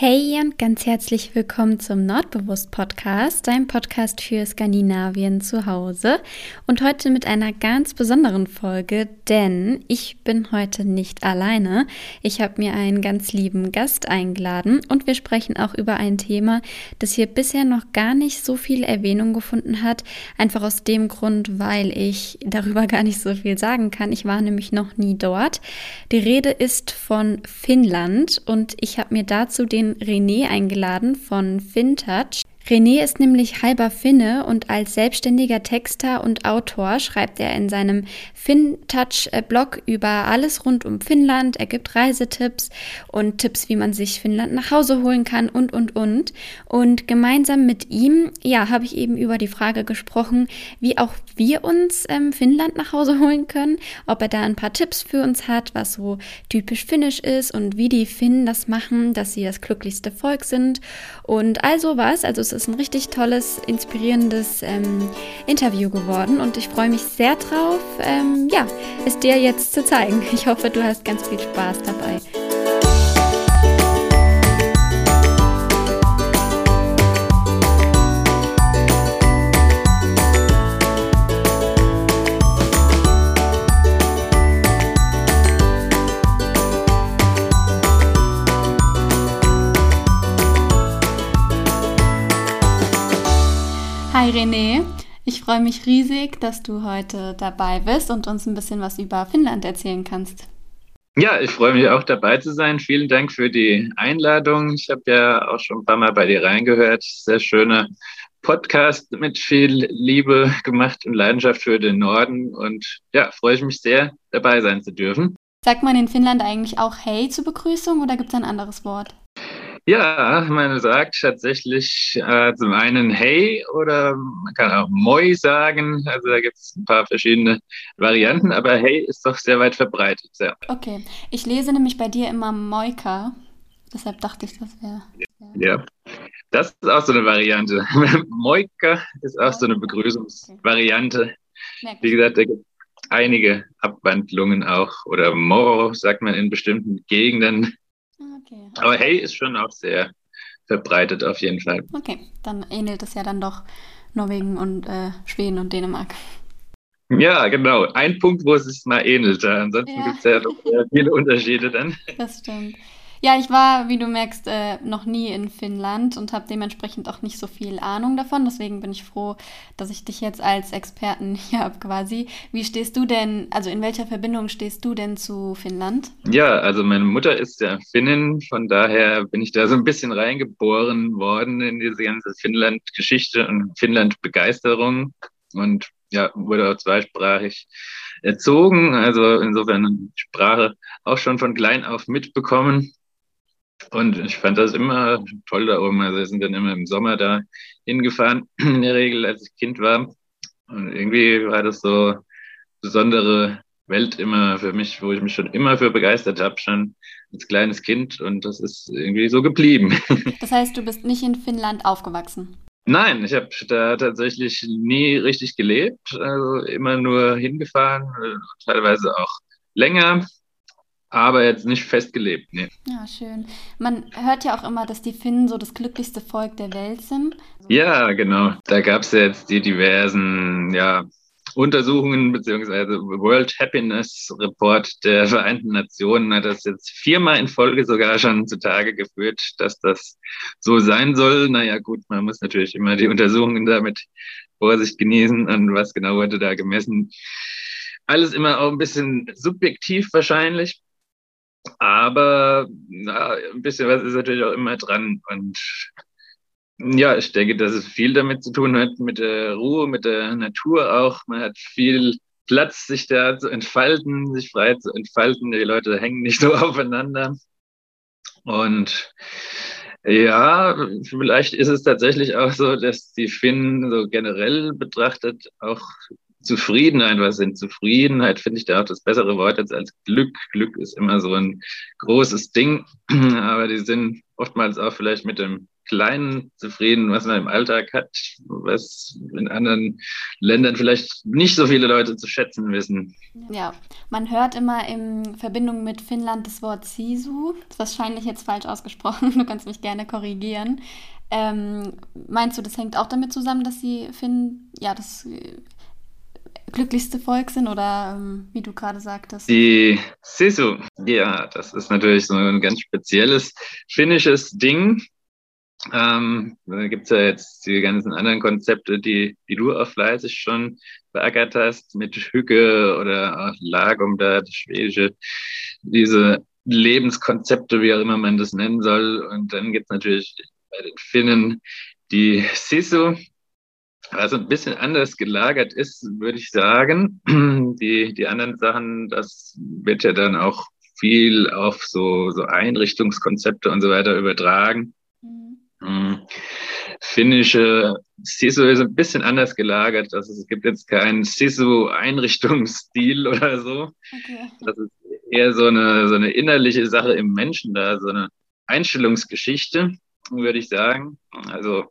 Hey und ganz herzlich willkommen zum Nordbewusst Podcast, dein Podcast für Skandinavien zu Hause. Und heute mit einer ganz besonderen Folge, denn ich bin heute nicht alleine. Ich habe mir einen ganz lieben Gast eingeladen und wir sprechen auch über ein Thema, das hier bisher noch gar nicht so viel Erwähnung gefunden hat. Einfach aus dem Grund, weil ich darüber gar nicht so viel sagen kann. Ich war nämlich noch nie dort. Die Rede ist von Finnland und ich habe mir dazu den René eingeladen von FinTouch. René ist nämlich halber Finne und als selbstständiger Texter und Autor schreibt er in seinem FinTouch-Blog über alles rund um Finnland. Er gibt Reisetipps und Tipps, wie man sich Finnland nach Hause holen kann und, und, und. Und gemeinsam mit ihm, ja, habe ich eben über die Frage gesprochen, wie auch wir uns ähm, Finnland nach Hause holen können, ob er da ein paar Tipps für uns hat, was so typisch finnisch ist und wie die Finnen das machen, dass sie das glücklichste Volk sind und all sowas. Also es ist ein richtig tolles, inspirierendes ähm, Interview geworden und ich freue mich sehr drauf, ähm, ja, es dir jetzt zu zeigen. Ich hoffe, du hast ganz viel Spaß dabei. Hi René, ich freue mich riesig, dass du heute dabei bist und uns ein bisschen was über Finnland erzählen kannst. Ja, ich freue mich auch dabei zu sein. Vielen Dank für die Einladung. Ich habe ja auch schon ein paar Mal bei dir reingehört. Sehr schöner Podcast mit viel Liebe gemacht und Leidenschaft für den Norden. Und ja, freue ich mich sehr, dabei sein zu dürfen. Sagt man in Finnland eigentlich auch Hey zur Begrüßung oder gibt es ein anderes Wort? Ja, man sagt tatsächlich äh, zum einen Hey oder man kann auch Moi sagen. Also da gibt es ein paar verschiedene Varianten, aber Hey ist doch sehr weit verbreitet. Ja. Okay, ich lese nämlich bei dir immer Moika. Deshalb dachte ich, das wäre. Ja, das ist auch so eine Variante. Moika ist auch so eine Begrüßungsvariante. Wie gesagt, da gibt es einige Abwandlungen auch. Oder Moro sagt man in bestimmten Gegenden. Okay. Aber Hey ist schon auch sehr verbreitet auf jeden Fall. Okay, dann ähnelt es ja dann doch Norwegen und äh, Schweden und Dänemark. Ja, genau. Ein Punkt, wo es sich mal ähnelt. Ansonsten ja. gibt es ja viele Unterschiede dann. Das stimmt. Ja, ich war, wie du merkst, äh, noch nie in Finnland und habe dementsprechend auch nicht so viel Ahnung davon. Deswegen bin ich froh, dass ich dich jetzt als Experten hier habe quasi. Wie stehst du denn, also in welcher Verbindung stehst du denn zu Finnland? Ja, also meine Mutter ist ja Finnin, von daher bin ich da so ein bisschen reingeboren worden in diese ganze Finnland-Geschichte und Finnland-Begeisterung und ja, wurde auch zweisprachig erzogen, also insofern Sprache auch schon von klein auf mitbekommen. Und ich fand das immer toll da oben. Also wir sind dann immer im Sommer da hingefahren, in der Regel, als ich Kind war. Und irgendwie war das so besondere Welt immer für mich, wo ich mich schon immer für begeistert habe, schon als kleines Kind. Und das ist irgendwie so geblieben. Das heißt, du bist nicht in Finnland aufgewachsen? Nein, ich habe da tatsächlich nie richtig gelebt. Also immer nur hingefahren, teilweise auch länger aber jetzt nicht festgelebt. Nee. Ja, schön. Man hört ja auch immer, dass die Finnen so das glücklichste Volk der Welt sind. Ja, genau. Da gab es jetzt die diversen ja, Untersuchungen beziehungsweise World Happiness Report der Vereinten Nationen hat das jetzt viermal in Folge sogar schon zutage geführt, dass das so sein soll. Naja, gut, man muss natürlich immer die Untersuchungen damit Vorsicht genießen und was genau wurde da gemessen. Alles immer auch ein bisschen subjektiv wahrscheinlich. Aber na, ein bisschen was ist natürlich auch immer dran. Und ja, ich denke, dass es viel damit zu tun hat, mit der Ruhe, mit der Natur auch. Man hat viel Platz, sich da zu entfalten, sich frei zu entfalten. Die Leute hängen nicht so aufeinander. Und ja, vielleicht ist es tatsächlich auch so, dass die Finnen so generell betrachtet auch Zufriedenheit was sind. Zufriedenheit finde ich da auch das bessere Wort jetzt als Glück. Glück ist immer so ein großes Ding, aber die sind oftmals auch vielleicht mit dem Kleinen zufrieden, was man im Alltag hat, was in anderen Ländern vielleicht nicht so viele Leute zu schätzen wissen. Ja, man hört immer in Verbindung mit Finnland das Wort Sisu. Das ist wahrscheinlich jetzt falsch ausgesprochen, du kannst mich gerne korrigieren. Ähm, meinst du, das hängt auch damit zusammen, dass sie Finn, ja, das glücklichste Volk sind oder ähm, wie du gerade sagtest? Die Sisu, ja, das ist natürlich so ein ganz spezielles finnisches Ding. Ähm, da gibt es ja jetzt die ganzen anderen Konzepte, die, die du auch fleißig schon beackert hast, mit Hücke oder Lagom da, das Schwedische, diese Lebenskonzepte, wie auch immer man das nennen soll. Und dann gibt es natürlich bei den Finnen die Sisu, also ein bisschen anders gelagert ist, würde ich sagen. Die, die anderen Sachen, das wird ja dann auch viel auf so, so Einrichtungskonzepte und so weiter übertragen. Mhm. Hm. Finnische Sisu ist ein bisschen anders gelagert. Also es gibt jetzt keinen Sisu-Einrichtungsstil oder so. Okay. Das ist eher so eine, so eine innerliche Sache im Menschen da, so eine Einstellungsgeschichte, würde ich sagen. Also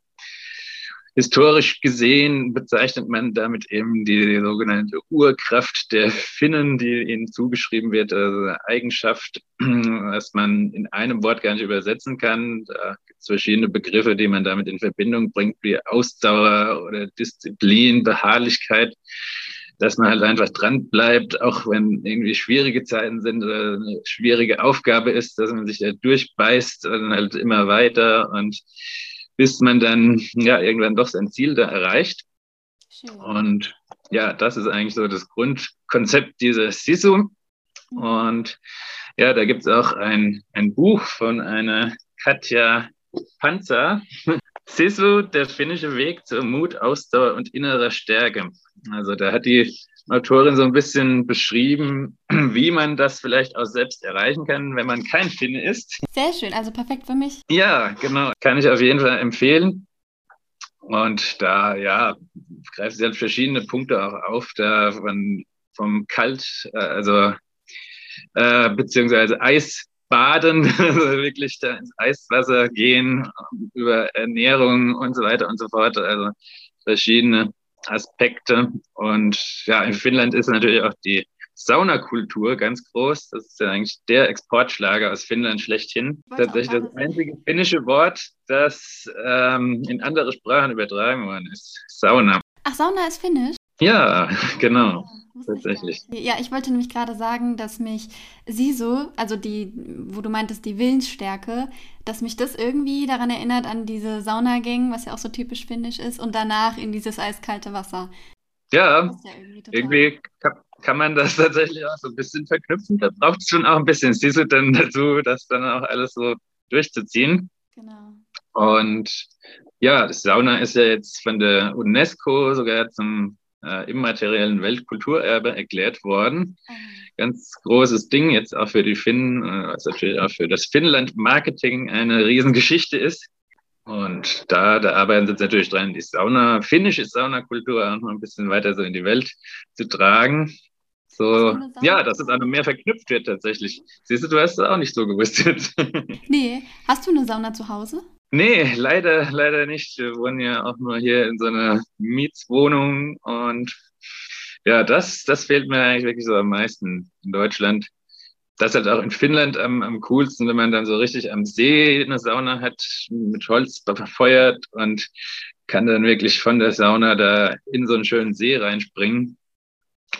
historisch gesehen bezeichnet man damit eben die sogenannte Urkraft der Finnen, die ihnen zugeschrieben wird, also eine Eigenschaft, was man in einem Wort gar nicht übersetzen kann. Da gibt es verschiedene Begriffe, die man damit in Verbindung bringt, wie Ausdauer oder Disziplin, Beharrlichkeit dass man halt einfach dran bleibt, auch wenn irgendwie schwierige Zeiten sind oder eine schwierige Aufgabe ist, dass man sich da durchbeißt und halt immer weiter und bis man dann ja irgendwann doch sein Ziel da erreicht. Schön. Und ja, das ist eigentlich so das Grundkonzept dieser SISU. Mhm. Und ja, da gibt es auch ein, ein Buch von einer Katja Panzer. SISU, der finnische Weg zur Mut, Ausdauer und innerer Stärke. Also da hat die Autorin so ein bisschen beschrieben, wie man das vielleicht auch selbst erreichen kann, wenn man kein Finne ist. Sehr schön, also perfekt für mich. Ja, genau. Kann ich auf jeden Fall empfehlen. Und da, ja, greift sie halt verschiedene Punkte auch auf, da von, vom Kalt, äh, also äh, beziehungsweise Eisbaden, also wirklich da ins Eiswasser gehen, über Ernährung und so weiter und so fort. Also verschiedene Aspekte. Und ja, in Finnland ist natürlich auch die Saunakultur ganz groß. Das ist ja eigentlich der Exportschlager aus Finnland schlechthin. Tatsächlich das einzige finnische Wort, das ähm, in andere Sprachen übertragen worden ist. Sauna. Ach, Sauna ist finnisch? Ja, genau. Tatsächlich. Ja, ich wollte nämlich gerade sagen, dass mich Siso, also die, wo du meintest, die Willensstärke, dass mich das irgendwie daran erinnert an diese Saunagänge, was ja auch so typisch finnisch ist, und danach in dieses eiskalte Wasser. Ja, ja irgendwie, irgendwie kann, kann, man das tatsächlich auch so ein bisschen verknüpfen. Da braucht es schon auch ein bisschen Siso dann dazu, das dann auch alles so durchzuziehen. Genau. Und ja, das Sauna ist ja jetzt von der UNESCO sogar zum äh, immateriellen Weltkulturerbe erklärt worden. Mhm. Ganz großes Ding jetzt auch für die Finnen, äh, was natürlich auch für das Finnland-Marketing eine Riesengeschichte ist. Und da, da arbeiten sie jetzt natürlich dran, die Sauna, finnische Saunakultur auch noch ein bisschen weiter so in die Welt zu tragen. So, ja, dass es auch noch mehr verknüpft wird tatsächlich. Siehst du, du hast es auch nicht so gewusst jetzt. nee, hast du eine Sauna zu Hause? Nee, leider, leider nicht. Wir wohnen ja auch nur hier in so einer Mietswohnung und ja, das, das fehlt mir eigentlich wirklich so am meisten in Deutschland. Das halt auch in Finnland am, am coolsten, wenn man dann so richtig am See eine Sauna hat, mit Holz verfeuert und kann dann wirklich von der Sauna da in so einen schönen See reinspringen.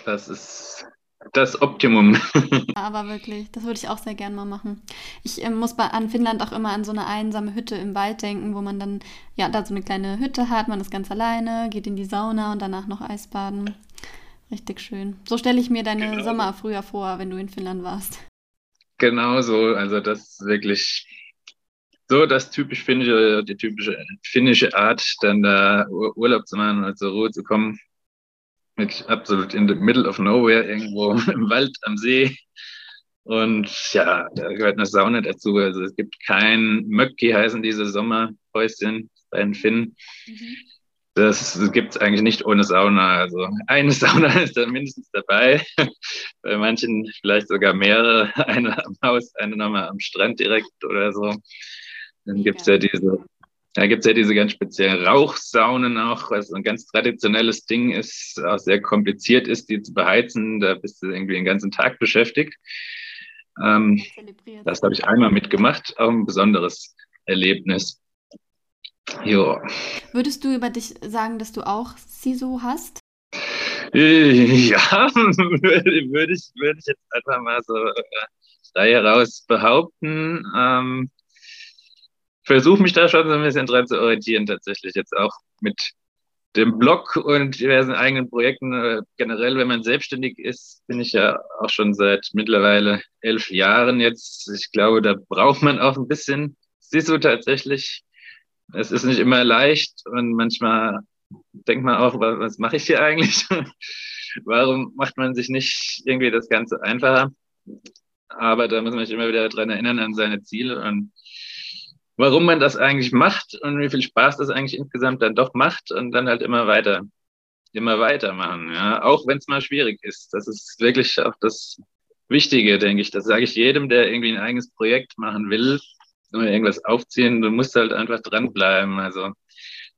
Das ist das Optimum. Aber wirklich, das würde ich auch sehr gern mal machen. Ich äh, muss bei, an Finnland auch immer an so eine einsame Hütte im Wald denken, wo man dann, ja, da so eine kleine Hütte hat, man ist ganz alleine, geht in die Sauna und danach noch Eisbaden. Richtig schön. So stelle ich mir deine genau. Sommer früher vor, wenn du in Finnland warst. Genau so, also das ist wirklich so das typisch finnische, die typische finnische Art, dann da Urlaub zu machen und zur Ruhe zu kommen wirklich absolut in the middle of nowhere, irgendwo im Wald am See. Und ja, da gehört eine Sauna dazu. Also es gibt kein Möcki, heißen diese Sommerhäuschen bei den Finnen. Mhm. Das gibt es eigentlich nicht ohne Sauna. Also eine Sauna ist da mindestens dabei. Bei manchen vielleicht sogar mehrere. Eine am Haus, eine nochmal am Strand direkt oder so. Dann gibt es ja diese, da gibt es ja diese ganz speziellen Rauchsaunen auch, was ein ganz traditionelles Ding ist, auch sehr kompliziert ist, die zu beheizen. Da bist du irgendwie den ganzen Tag beschäftigt. Ähm, das habe ich einmal mitgemacht, auch ein besonderes Erlebnis. Jo. Würdest du über dich sagen, dass du auch CISO hast? Äh, ja, würde ich, würde ich jetzt einfach mal so frei äh, heraus behaupten. Ähm, Versuche mich da schon so ein bisschen dran zu orientieren, tatsächlich jetzt auch mit dem Blog und diversen eigenen Projekten. Äh, generell, wenn man selbstständig ist, bin ich ja auch schon seit mittlerweile elf Jahren jetzt. Ich glaube, da braucht man auch ein bisschen CISO tatsächlich es ist nicht immer leicht und manchmal denkt man auch, was mache ich hier eigentlich? Warum macht man sich nicht irgendwie das Ganze einfacher? Aber da muss man sich immer wieder dran erinnern an seine Ziele und warum man das eigentlich macht und wie viel Spaß das eigentlich insgesamt dann doch macht und dann halt immer weiter, immer weitermachen. Ja, auch wenn es mal schwierig ist. Das ist wirklich auch das Wichtige, denke ich. Das sage ich jedem, der irgendwie ein eigenes Projekt machen will oder irgendwas aufziehen, du musst halt einfach dranbleiben. Also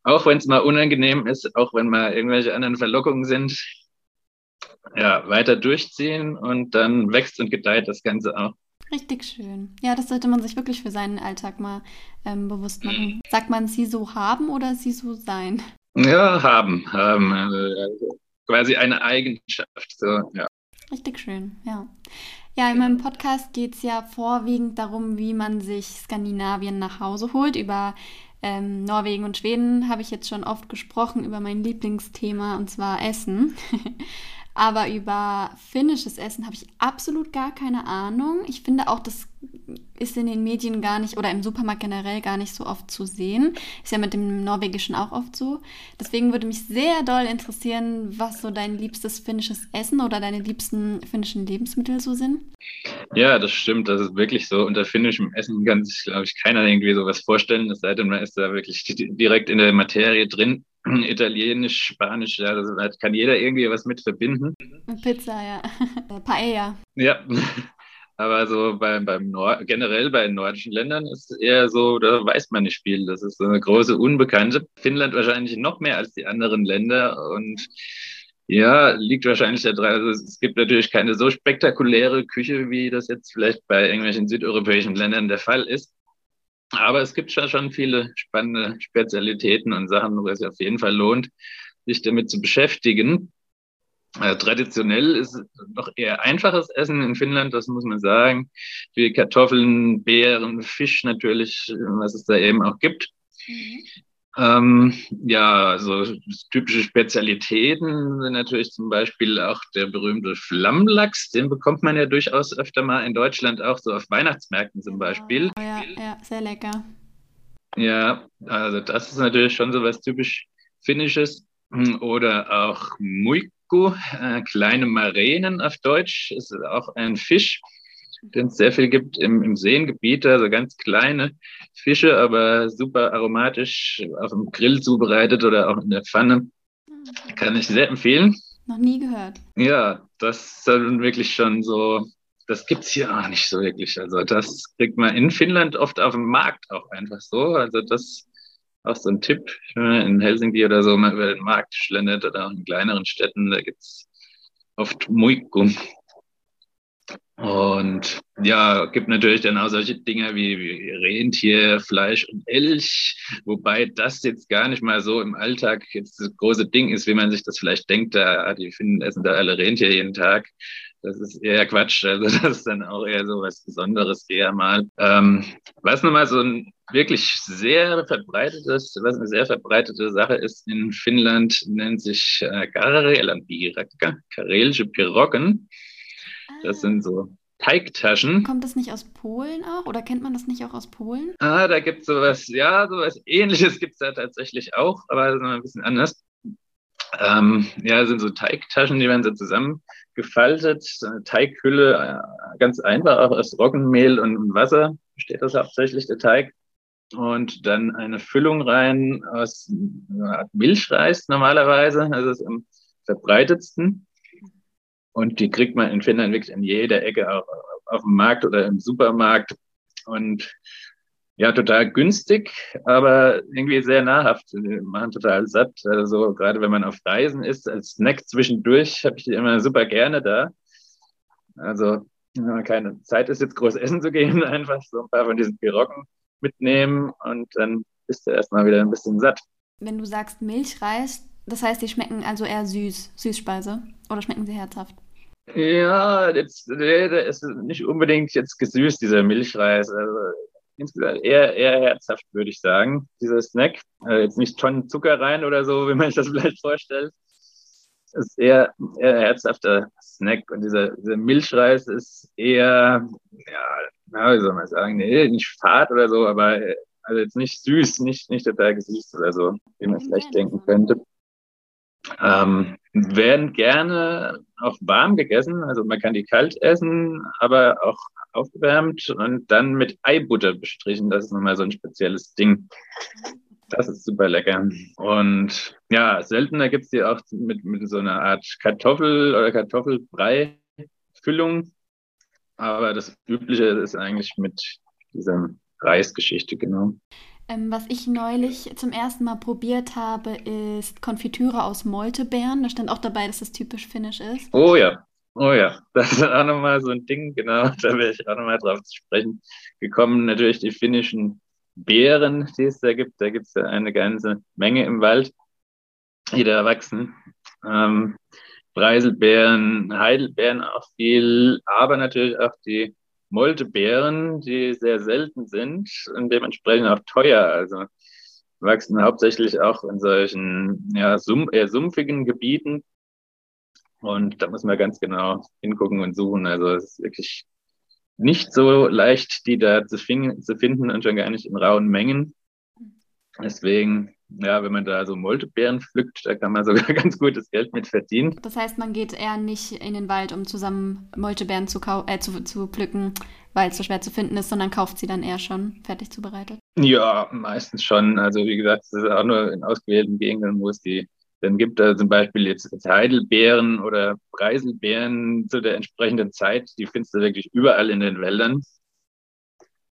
auch wenn es mal unangenehm ist, auch wenn mal irgendwelche anderen Verlockungen sind, ja, weiter durchziehen und dann wächst und gedeiht das Ganze auch. Richtig schön. Ja, das sollte man sich wirklich für seinen Alltag mal ähm, bewusst machen. Sagt man sie so haben oder sie so sein? Ja, haben, haben. Also, quasi eine Eigenschaft. So, ja. Richtig schön, ja. Ja, in meinem Podcast geht es ja vorwiegend darum, wie man sich Skandinavien nach Hause holt. Über ähm, Norwegen und Schweden habe ich jetzt schon oft gesprochen, über mein Lieblingsthema und zwar Essen. Aber über finnisches Essen habe ich absolut gar keine Ahnung. Ich finde auch, das ist in den Medien gar nicht oder im Supermarkt generell gar nicht so oft zu sehen. Ist ja mit dem Norwegischen auch oft so. Deswegen würde mich sehr doll interessieren, was so dein liebstes finnisches Essen oder deine liebsten finnischen Lebensmittel so sind. Ja, das stimmt. Das ist wirklich so. Unter finnischem Essen kann sich, glaube ich, keiner irgendwie sowas vorstellen. Es sei denn, man ist da wirklich direkt in der Materie drin. Italienisch, Spanisch, ja, da kann jeder irgendwie was mit verbinden. Pizza, ja. Paella. Ja. Aber so beim, beim Nord generell bei den nordischen Ländern ist es eher so, da weiß man nicht viel. Das ist so eine große Unbekannte. Finnland wahrscheinlich noch mehr als die anderen Länder und ja, liegt wahrscheinlich daran. Also es gibt natürlich keine so spektakuläre Küche, wie das jetzt vielleicht bei irgendwelchen südeuropäischen Ländern der Fall ist. Aber es gibt schon, viele spannende Spezialitäten und Sachen, wo es auf jeden Fall lohnt, sich damit zu beschäftigen. Äh, traditionell ist es noch eher einfaches Essen in Finnland, das muss man sagen. Wie Kartoffeln, Beeren, Fisch natürlich, was es da eben auch gibt. Mhm. Ähm, ja, so typische Spezialitäten sind natürlich zum Beispiel auch der berühmte Flammlachs. Den bekommt man ja durchaus öfter mal in Deutschland auch so auf Weihnachtsmärkten zum Beispiel. Oh, ja, ja, sehr lecker. Ja, also das ist natürlich schon so was typisch Finnisches. Oder auch Muikku, äh, kleine Maränen auf Deutsch, ist auch ein Fisch den es sehr viel gibt im, im Seengebiet, also ganz kleine Fische, aber super aromatisch auf dem Grill zubereitet oder auch in der Pfanne. Kann ich sehr empfehlen. Noch nie gehört. Ja, das ist dann wirklich schon so, das gibt es hier auch nicht so wirklich. Also das kriegt man in Finnland oft auf dem Markt auch einfach so. Also das ist auch so ein Tipp, in Helsinki oder so mal über den Markt schlendert oder auch in kleineren Städten, da gibt es oft Muikku. Und ja, gibt natürlich dann auch solche Dinge wie, wie Rentier, Fleisch und Elch, wobei das jetzt gar nicht mal so im Alltag jetzt das große Ding ist, wie man sich das vielleicht denkt. Da, die finden, essen da alle Rentier jeden Tag. Das ist eher Quatsch. Also das ist dann auch eher so was Besonderes eher mal. Ähm, was nun mal so ein wirklich sehr verbreitetes, was eine sehr verbreitete Sache ist in Finnland, nennt sich äh, Karelanpiirakka, karelische Piroggen. Das sind so Teigtaschen. Kommt das nicht aus Polen auch? Oder kennt man das nicht auch aus Polen? Ah, da gibt es sowas, ja, sowas ähnliches gibt es da tatsächlich auch, aber das ist ein bisschen anders. Ähm, ja, sind so Teigtaschen, die werden so zusammengefaltet. So eine Teighülle, äh, ganz einfach, auch aus Roggenmehl und Wasser besteht das hauptsächlich, der Teig. und dann eine Füllung rein aus Milchreis normalerweise, also ist am verbreitetsten. Und die kriegt man in Finnland wirklich in jeder Ecke, auch auf dem Markt oder im Supermarkt. Und ja, total günstig, aber irgendwie sehr nahrhaft. Die machen total satt. Also gerade wenn man auf Reisen ist, als Snack zwischendurch, habe ich die immer super gerne da. Also wenn man keine Zeit ist, jetzt groß essen zu gehen, einfach so ein paar von diesen Pirocken mitnehmen und dann bist du erstmal wieder ein bisschen satt. Wenn du sagst Milchreis, das heißt, die schmecken also eher süß, Süßspeise oder schmecken sie herzhaft? Ja, jetzt, der ist nicht unbedingt jetzt gesüßt, dieser Milchreis. Also insgesamt eher, eher herzhaft, würde ich sagen, dieser Snack. Also jetzt nicht Tonnen Zucker rein oder so, wie man sich das vielleicht vorstellt. Es ist eher, eher herzhafter Snack und dieser, dieser Milchreis ist eher, ja, wie soll man sagen, nee, nicht fad oder so, aber also jetzt nicht süß, nicht, nicht total gesüßt oder so, wie man vielleicht denken könnte. Ähm, werden gerne auch warm gegessen, also man kann die kalt essen, aber auch aufgewärmt und dann mit Eibutter bestrichen. Das ist nochmal so ein spezielles Ding. Das ist super lecker. Und ja, seltener gibt es die auch mit, mit so einer Art Kartoffel- oder Kartoffelbrei-Füllung. Aber das Übliche ist eigentlich mit dieser Reisgeschichte, genau. Ähm, was ich neulich zum ersten Mal probiert habe, ist Konfitüre aus Moltebeeren. Da stand auch dabei, dass das typisch finnisch ist. Oh ja, oh ja, das ist auch nochmal so ein Ding, genau, da wäre ich auch nochmal drauf zu sprechen gekommen. Natürlich die finnischen Beeren, die es da gibt. Da gibt es ja eine ganze Menge im Wald, die da wachsen. Ähm, Preiselbeeren, Heidelbeeren auch viel, aber natürlich auch die Moltebeeren, die sehr selten sind und dementsprechend auch teuer. Also wachsen hauptsächlich auch in solchen ja, sum eher sumpfigen Gebieten. Und da muss man ganz genau hingucken und suchen. Also es ist wirklich nicht so leicht, die da zu, fin zu finden und schon gar nicht in rauen Mengen. Deswegen ja, wenn man da so Moltebeeren pflückt, da kann man sogar ganz gutes Geld mit verdienen. Das heißt, man geht eher nicht in den Wald, um zusammen Moltebeeren zu, äh, zu, zu pflücken, weil es so schwer zu finden ist, sondern kauft sie dann eher schon fertig zubereitet? Ja, meistens schon. Also wie gesagt, es ist auch nur in ausgewählten Gegenden, wo es die dann gibt. Da zum Beispiel jetzt Heidelbeeren oder Preiselbeeren zu der entsprechenden Zeit. Die findest du wirklich überall in den Wäldern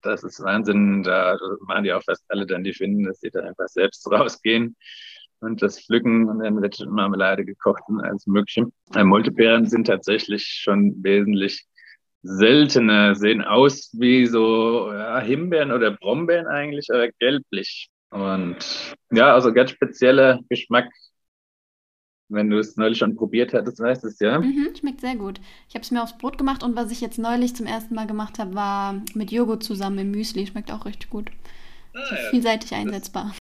das ist Wahnsinn. Da machen die auch fast alle dann die Finden, dass sie da einfach selbst rausgehen und das pflücken und dann wird Marmelade gekocht und alles Mögliche. Äh, Multibeeren sind tatsächlich schon wesentlich seltener, sehen aus wie so ja, Himbeeren oder Brombeeren eigentlich, aber gelblich. Und ja, also ganz spezieller Geschmack wenn du es neulich schon probiert hattest, weißt du es ja. Mhm, schmeckt sehr gut. Ich habe es mir aufs Brot gemacht und was ich jetzt neulich zum ersten Mal gemacht habe, war mit Joghurt zusammen im Müsli. Schmeckt auch richtig gut. Ah, ja. Vielseitig einsetzbar.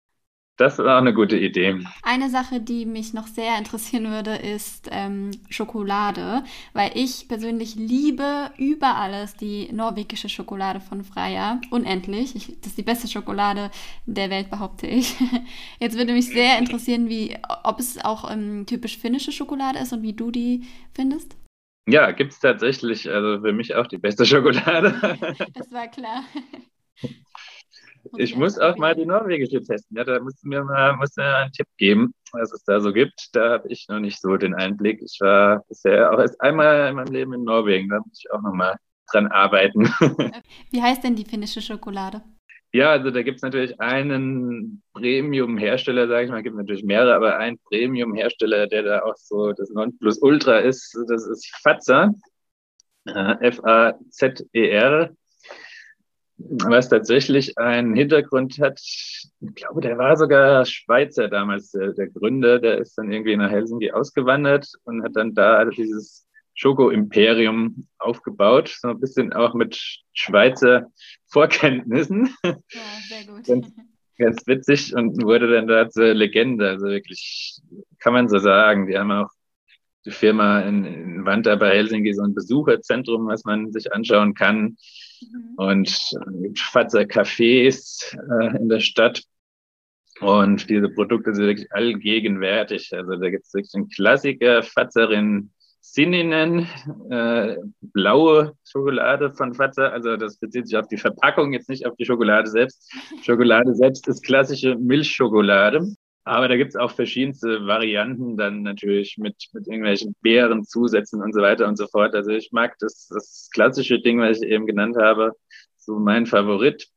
Das ist auch eine gute Idee. Eine Sache, die mich noch sehr interessieren würde, ist ähm, Schokolade, weil ich persönlich liebe über alles die norwegische Schokolade von Freya. Unendlich. Ich, das ist die beste Schokolade der Welt, behaupte ich. Jetzt würde mich sehr interessieren, wie, ob es auch ähm, typisch finnische Schokolade ist und wie du die findest. Ja, gibt es tatsächlich. Also für mich auch die beste Schokolade. das war klar. Ich muss auch mal die norwegische testen. Ja, da musst du mir mal musst du mir einen Tipp geben, was es da so gibt. Da habe ich noch nicht so den Einblick. Ich war bisher auch erst einmal in meinem Leben in Norwegen. Da muss ich auch noch mal dran arbeiten. Wie heißt denn die finnische Schokolade? Ja, also da gibt es natürlich einen Premium-Hersteller, sage ich mal, gibt natürlich mehrere, aber ein Premium-Hersteller, der da auch so das Nonplusultra ist, das ist Fazer, äh, F-A-Z-E-R was tatsächlich einen Hintergrund hat. Ich glaube, der war sogar Schweizer damals, der, der Gründer. Der ist dann irgendwie nach Helsinki ausgewandert und hat dann da dieses Schoko-Imperium aufgebaut. So ein bisschen auch mit Schweizer Vorkenntnissen. Ja, sehr gut. Ganz, ganz witzig und wurde dann da zur Legende. Also wirklich, kann man so sagen. Die haben auch die Firma in, in Wanda bei Helsinki so ein Besucherzentrum, was man sich anschauen kann. Mhm. Und gibt Fatzer Cafés äh, in der Stadt. Und diese Produkte sind wirklich allgegenwärtig. Also da gibt es wirklich einen Klassiker, Fatzerin Sininen, äh, blaue Schokolade von Vater. Also das bezieht sich auf die Verpackung, jetzt nicht auf die Schokolade selbst. Schokolade selbst ist klassische Milchschokolade. Aber da gibt es auch verschiedenste Varianten, dann natürlich mit, mit irgendwelchen Beerenzusätzen und so weiter und so fort. Also ich mag das, das klassische Ding, was ich eben genannt habe, so mein Favorit.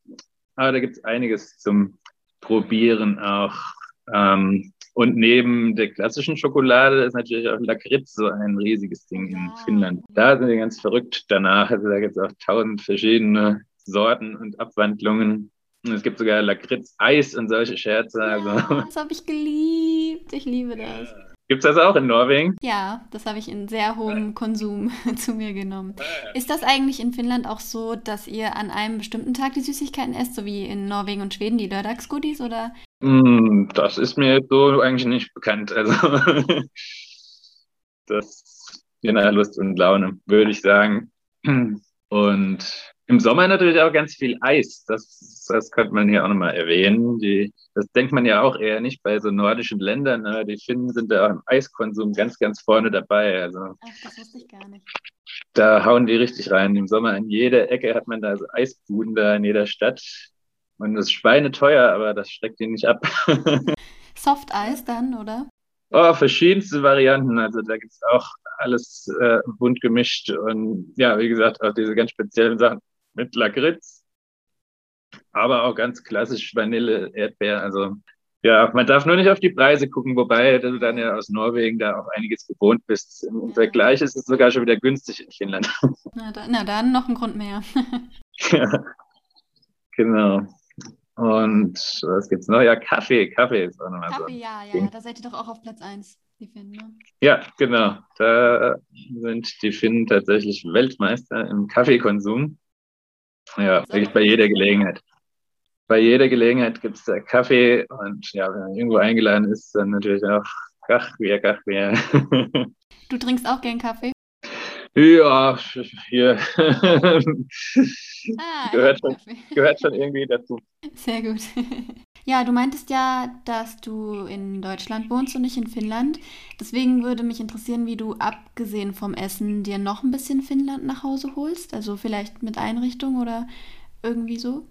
Aber da gibt es einiges zum Probieren auch. Ähm, und neben der klassischen Schokolade ist natürlich auch Lakritz so ein riesiges Ding in Finnland. Da sind die ganz verrückt danach. Also da gibt es auch tausend verschiedene Sorten und Abwandlungen. Und es gibt sogar Lakritz-Eis und solche Scherze. Also. Ja, das habe ich geliebt. Ich liebe das. Gibt es das auch in Norwegen? Ja, das habe ich in sehr hohem Konsum zu mir genommen. Ist das eigentlich in Finnland auch so, dass ihr an einem bestimmten Tag die Süßigkeiten esst, so wie in Norwegen und Schweden die Lördagsgoodies, oder? Mm, das ist mir so eigentlich nicht bekannt. Also das je nach Lust und Laune, würde ich sagen. Und im Sommer natürlich auch ganz viel Eis. Das, das könnte man hier auch nochmal erwähnen. Die, das denkt man ja auch eher nicht bei so nordischen Ländern. Aber die Finnen sind da auch im Eiskonsum ganz, ganz vorne dabei. Also, Ach, das wusste ich gar nicht. Da hauen die richtig rein. Im Sommer an jeder Ecke hat man da so Eisbuden da in jeder Stadt. Und das ist schweineteuer, aber das schreckt ihn nicht ab. Softeis dann, oder? Oh, verschiedenste Varianten. Also da gibt es auch alles äh, bunt gemischt. Und ja, wie gesagt, auch diese ganz speziellen Sachen mit Lakritz, aber auch ganz klassisch Vanille, Erdbeer. Also ja, man darf nur nicht auf die Preise gucken, wobei du dann ja aus Norwegen da auch einiges gewohnt bist. Im Vergleich ist es sogar schon wieder günstig in Finnland. Na, da, na dann noch ein Grund mehr. ja, genau. Und was gibt's noch? Ja, Kaffee. Kaffee ist auch nochmal so. Kaffee, ja, ja, ja, da seid ihr doch auch auf Platz 1, die Finnen, ne? Ja, genau. Da sind die Finnen tatsächlich Weltmeister im Kaffeekonsum. Ja, wirklich bei jeder Gelegenheit. Bei jeder Gelegenheit gibt es da Kaffee und ja, wenn man irgendwo eingeladen ist, dann natürlich auch Kaffee, Kaffee. Du trinkst auch gern Kaffee? Ja, hier Ah, gehört, schon, gehört schon irgendwie dazu. Sehr gut. Ja, du meintest ja, dass du in Deutschland wohnst und nicht in Finnland. Deswegen würde mich interessieren, wie du abgesehen vom Essen dir noch ein bisschen Finnland nach Hause holst. Also vielleicht mit Einrichtung oder irgendwie so.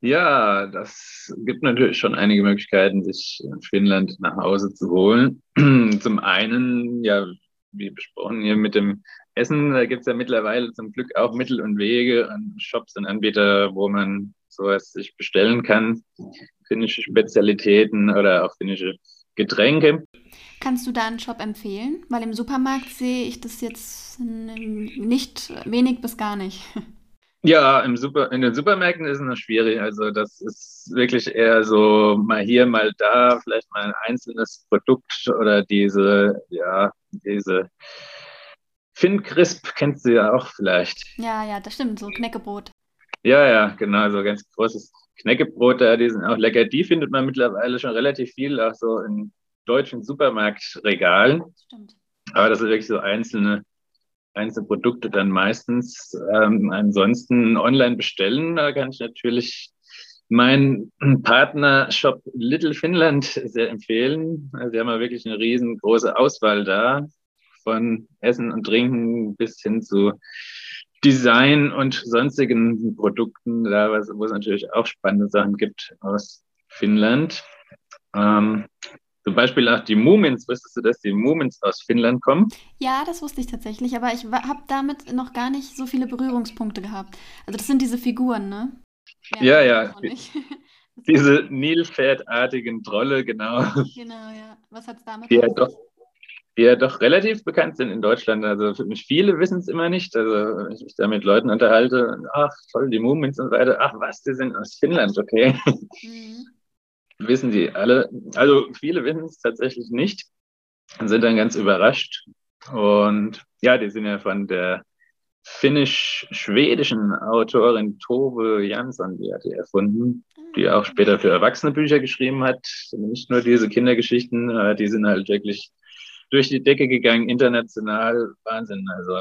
Ja, das gibt natürlich schon einige Möglichkeiten, sich in Finnland nach Hause zu holen. Zum einen, ja, wie besprochen hier mit dem Essen, da gibt es ja mittlerweile zum Glück auch Mittel und Wege und Shops und Anbieter, wo man sowas sich bestellen kann. Finnische Spezialitäten oder auch finnische Getränke. Kannst du da einen Shop empfehlen? Weil im Supermarkt sehe ich das jetzt nicht wenig bis gar nicht. Ja, im Super, in den Supermärkten ist es noch schwierig. Also das ist wirklich eher so mal hier, mal da, vielleicht mal ein einzelnes Produkt oder diese, ja, diese Finn-Crisp kennst du ja auch vielleicht. Ja, ja, das stimmt, so Knäckebrot. Ja, ja, genau, so ganz großes Knäckebrot da, die sind auch lecker. Die findet man mittlerweile schon relativ viel, auch so in deutschen Supermarktregalen. Stimmt. Aber das sind wirklich so einzelne, einzelne Produkte dann meistens. Ähm, ansonsten online bestellen, da kann ich natürlich meinen Partner-Shop Little Finland sehr empfehlen. Also die haben ja wirklich eine riesengroße Auswahl da, von Essen und Trinken bis hin zu Design und sonstigen Produkten, da wo es natürlich auch spannende Sachen gibt aus Finnland. Ähm, zum Beispiel auch die Mumins. Wusstest du, dass die Mumins aus Finnland kommen? Ja, das wusste ich tatsächlich, aber ich habe damit noch gar nicht so viele Berührungspunkte gehabt. Also das sind diese Figuren, ne? Ja, ja. Diese Nilpferdartigen Trolle, genau. Genau, ja. Was hat's damit Die ja doch, die ja doch relativ bekannt sind in Deutschland. Also für mich viele wissen es immer nicht. Also wenn ich mich da mit Leuten unterhalte, ach toll, die Mumins und so weiter. Ach was, die sind aus Finnland, okay. Mhm. Wissen die alle. Also viele wissen es tatsächlich nicht und sind dann ganz überrascht. Und ja, die sind ja von der finnisch-schwedischen Autorin Tove Jansson, die hat die erfunden, die auch später für Erwachsene Bücher geschrieben hat. Nicht nur diese Kindergeschichten, die sind halt wirklich durch die Decke gegangen, international. Wahnsinn. Also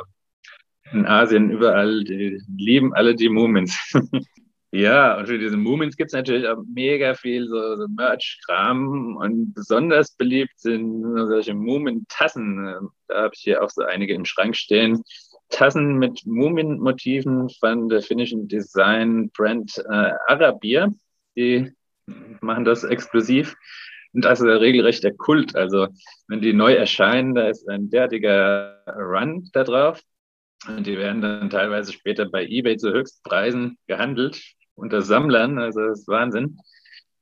in Asien überall, die lieben alle die Mumins. Ja, und für diese Moomins gibt es natürlich auch mega viel so, so Merch-Kram und besonders beliebt sind solche Moomin-Tassen. Da habe ich hier auch so einige im Schrank stehen. Tassen mit Moomin-Motiven von der finnischen Design-Brand äh, Arabia. Die machen das exklusiv. Und das ist ja regelrecht der Kult. Also, wenn die neu erscheinen, da ist ein derartiger Run da drauf. Und die werden dann teilweise später bei eBay zu Höchstpreisen gehandelt unter Sammlern. Also das ist Wahnsinn.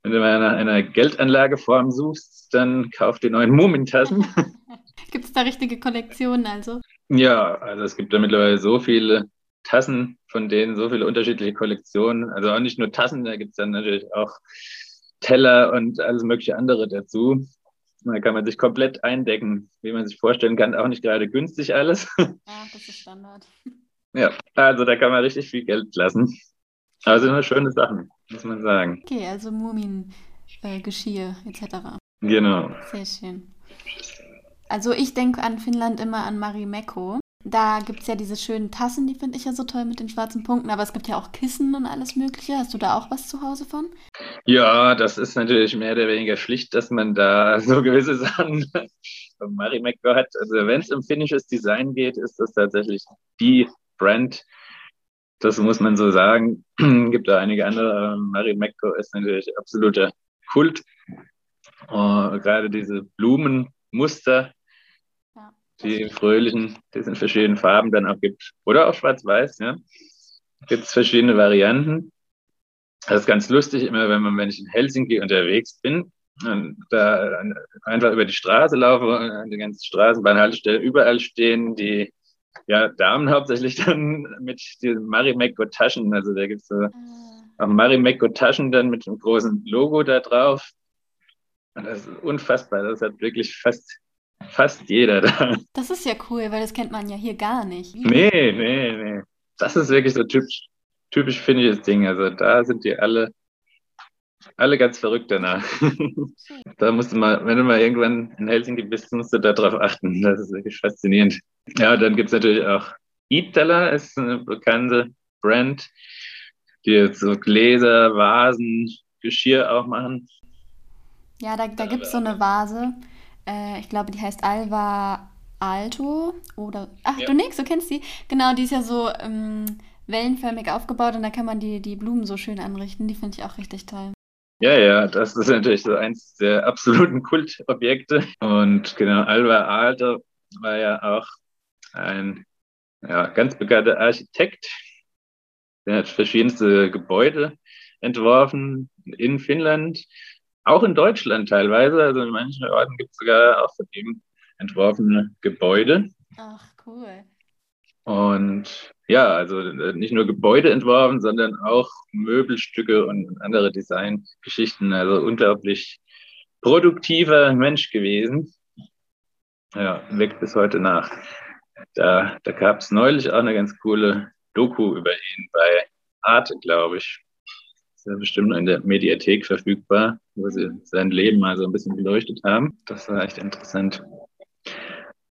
Wenn du mal nach einer Geldanlageform suchst, dann kauf die neuen Mumintassen. Gibt es da richtige Kollektionen also? Ja, also es gibt da mittlerweile so viele Tassen, von denen so viele unterschiedliche Kollektionen. Also auch nicht nur Tassen, da gibt es dann natürlich auch Teller und alles mögliche andere dazu. Da kann man sich komplett eindecken, wie man sich vorstellen kann. Auch nicht gerade günstig alles. Ja, das ist Standard. Ja, also da kann man richtig viel Geld lassen. Also eine schöne Sachen, muss man sagen. Okay, also Mumin, äh, Geschirr etc. Genau. Sehr schön. Also ich denke an Finnland immer an Marimekko. Da gibt es ja diese schönen Tassen, die finde ich ja so toll mit den schwarzen Punkten, aber es gibt ja auch Kissen und alles Mögliche. Hast du da auch was zu Hause von? Ja, das ist natürlich mehr oder weniger schlicht, dass man da so gewisse Sachen von Marimekko hat. Also wenn es um finnisches Design geht, ist das tatsächlich die Brand. Das muss man so sagen. gibt da einige andere. Marimekko ist natürlich absoluter Kult. Uh, gerade diese Blumenmuster, die fröhlichen, die es in verschiedenen Farben dann auch gibt. Oder auch schwarz-weiß, ja. Gibt es verschiedene Varianten. Das ist ganz lustig, immer wenn man, wenn ich in Helsinki unterwegs bin, und da einfach über die Straße laufe, an die ganzen Straßenbahnhaltestellen, überall stehen die ja, Damen hauptsächlich dann mit diesen Marimekko-Taschen. Also da gibt es so ah. auch Marimekko-Taschen dann mit einem großen Logo da drauf. Und das ist unfassbar. Das hat wirklich fast fast jeder da. Das ist ja cool, weil das kennt man ja hier gar nicht. Nee, nee, nee. Das ist wirklich so typisch, typisch finnisches Ding. Also da sind die alle, alle ganz verrückt danach. da musst du mal, wenn du mal irgendwann in Helsinki bist, musst du darauf achten. Das ist wirklich faszinierend. Ja, dann gibt es natürlich auch Itala, ist eine bekannte Brand, die jetzt so Gläser, Vasen, Geschirr auch machen. Ja, da, da gibt es so eine Vase, äh, ich glaube, die heißt Alva Alto oder. Ach, ja. du nix, du kennst die. Genau, die ist ja so ähm, wellenförmig aufgebaut und da kann man die, die Blumen so schön anrichten. Die finde ich auch richtig toll. Ja, ja, das ist natürlich so eins der absoluten Kultobjekte. Und genau, Alva Alto war ja auch ein ja, ganz bekannter Architekt. Der hat verschiedenste Gebäude entworfen in Finnland auch in Deutschland teilweise. Also in manchen Orten gibt es sogar auch von ihm entworfene Gebäude. Ach, cool. Und ja, also nicht nur Gebäude entworfen, sondern auch Möbelstücke und andere Designgeschichten. Also unglaublich produktiver Mensch gewesen. Ja, wirkt bis heute nach. Da, da gab es neulich auch eine ganz coole Doku über ihn bei Arte, glaube ich. Ist ja bestimmt in der Mediathek verfügbar wo sie sein Leben mal so ein bisschen beleuchtet haben. Das war echt interessant.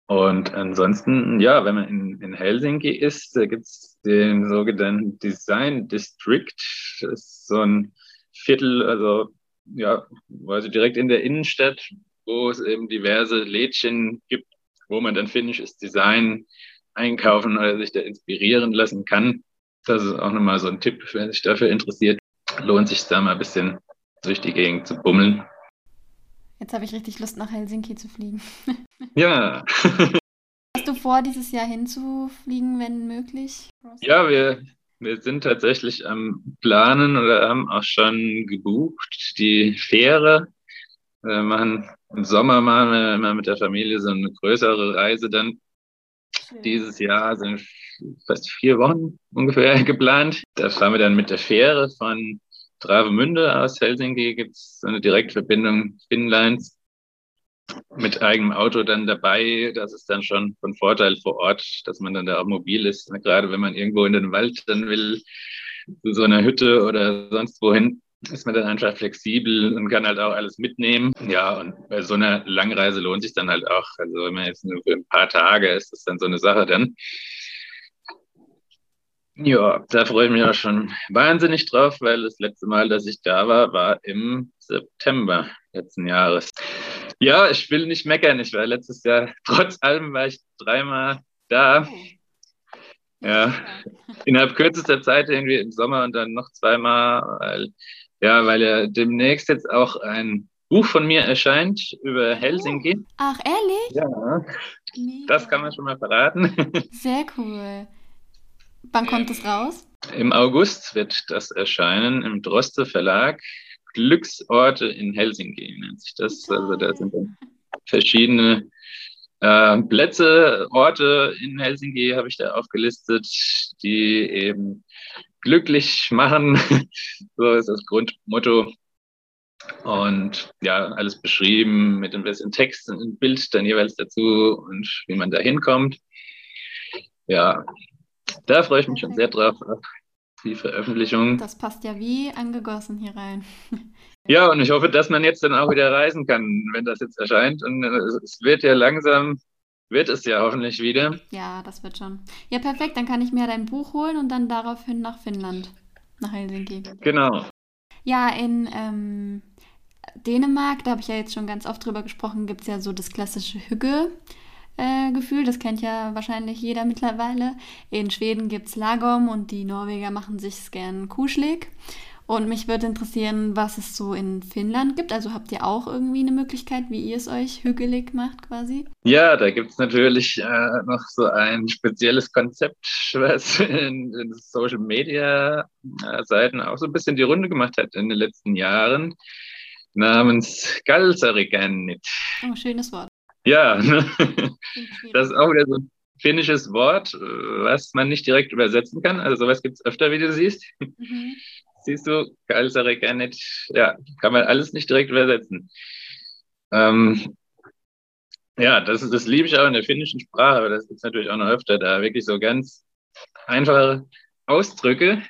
Und ansonsten, ja, wenn man in, in Helsinki ist, da gibt es den sogenannten Design District. Das ist so ein Viertel, also ja, quasi direkt in der Innenstadt, wo es eben diverse Lädchen gibt, wo man dann finnisches Design einkaufen oder sich da inspirieren lassen kann. Das ist auch nochmal so ein Tipp, wer sich dafür interessiert. Lohnt sich da mal ein bisschen durch die Gegend zu bummeln. Jetzt habe ich richtig Lust, nach Helsinki zu fliegen. ja. Hast du vor, dieses Jahr hinzufliegen, wenn möglich? Ja, wir, wir sind tatsächlich am Planen oder haben auch schon gebucht die Fähre. Wir machen im Sommer machen wir immer mit der Familie so eine größere Reise dann. Schön. Dieses Jahr sind fast vier Wochen ungefähr geplant. Da fahren wir dann mit der Fähre von Travemünde aus Helsinki gibt es eine Direktverbindung Finnlines mit eigenem Auto dann dabei. Das ist dann schon von Vorteil vor Ort, dass man dann da auch mobil ist. Gerade wenn man irgendwo in den Wald dann will, zu so einer Hütte oder sonst wohin, ist man dann einfach flexibel und kann halt auch alles mitnehmen. Ja, und bei so einer Langreise lohnt sich dann halt auch. Also wenn man jetzt nur für ein paar Tage ist, ist dann so eine Sache dann. Ja, da freue ich mich auch schon wahnsinnig drauf, weil das letzte Mal, dass ich da war, war im September letzten Jahres. Ja, ich will nicht meckern. Ich war letztes Jahr, trotz allem war ich dreimal da. Ja, innerhalb kürzester Zeit irgendwie im Sommer und dann noch zweimal, weil, ja, weil ja demnächst jetzt auch ein Buch von mir erscheint über Helsinki. Oh. Ach, ehrlich? Ja. Mega. Das kann man schon mal verraten. Sehr cool. Wann kommt es raus? Im August wird das erscheinen im Droste Verlag. Glücksorte in Helsinki nennt sich das. Also da sind dann verschiedene äh, Plätze, Orte in Helsinki habe ich da aufgelistet, die eben glücklich machen. so ist das Grundmotto. Und ja, alles beschrieben mit ein bisschen Text und ein Bild dann jeweils dazu und wie man da hinkommt. Ja, da freue ich mich schon sehr drauf, auf die Veröffentlichung. Das passt ja wie angegossen hier rein. Ja, und ich hoffe, dass man jetzt dann auch wieder reisen kann, wenn das jetzt erscheint. Und äh, es wird ja langsam, wird es ja hoffentlich wieder. Ja, das wird schon. Ja, perfekt. Dann kann ich mir dein Buch holen und dann daraufhin nach Finnland, nach Helsinki. Genau. Ja, in ähm, Dänemark, da habe ich ja jetzt schon ganz oft drüber gesprochen, gibt es ja so das klassische Hügge. Äh, Gefühl. Das kennt ja wahrscheinlich jeder mittlerweile. In Schweden gibt es Lagom und die Norweger machen sich gern kuschelig. Und mich würde interessieren, was es so in Finnland gibt. Also habt ihr auch irgendwie eine Möglichkeit, wie ihr es euch hügelig macht quasi? Ja, da gibt es natürlich äh, noch so ein spezielles Konzept, was in, in Social Media äh, Seiten auch so ein bisschen die Runde gemacht hat in den letzten Jahren, namens Galsariganit. Oh, schönes Wort. Ja, ne? das ist auch wieder so ein finnisches Wort, was man nicht direkt übersetzen kann. Also sowas gibt es öfter, wie du siehst. Mhm. Siehst du, Kalsarek ja, kann man alles nicht direkt übersetzen. Ähm, ja, das, das liebe ich auch in der finnischen Sprache, aber das gibt es natürlich auch noch öfter, da wirklich so ganz einfache Ausdrücke,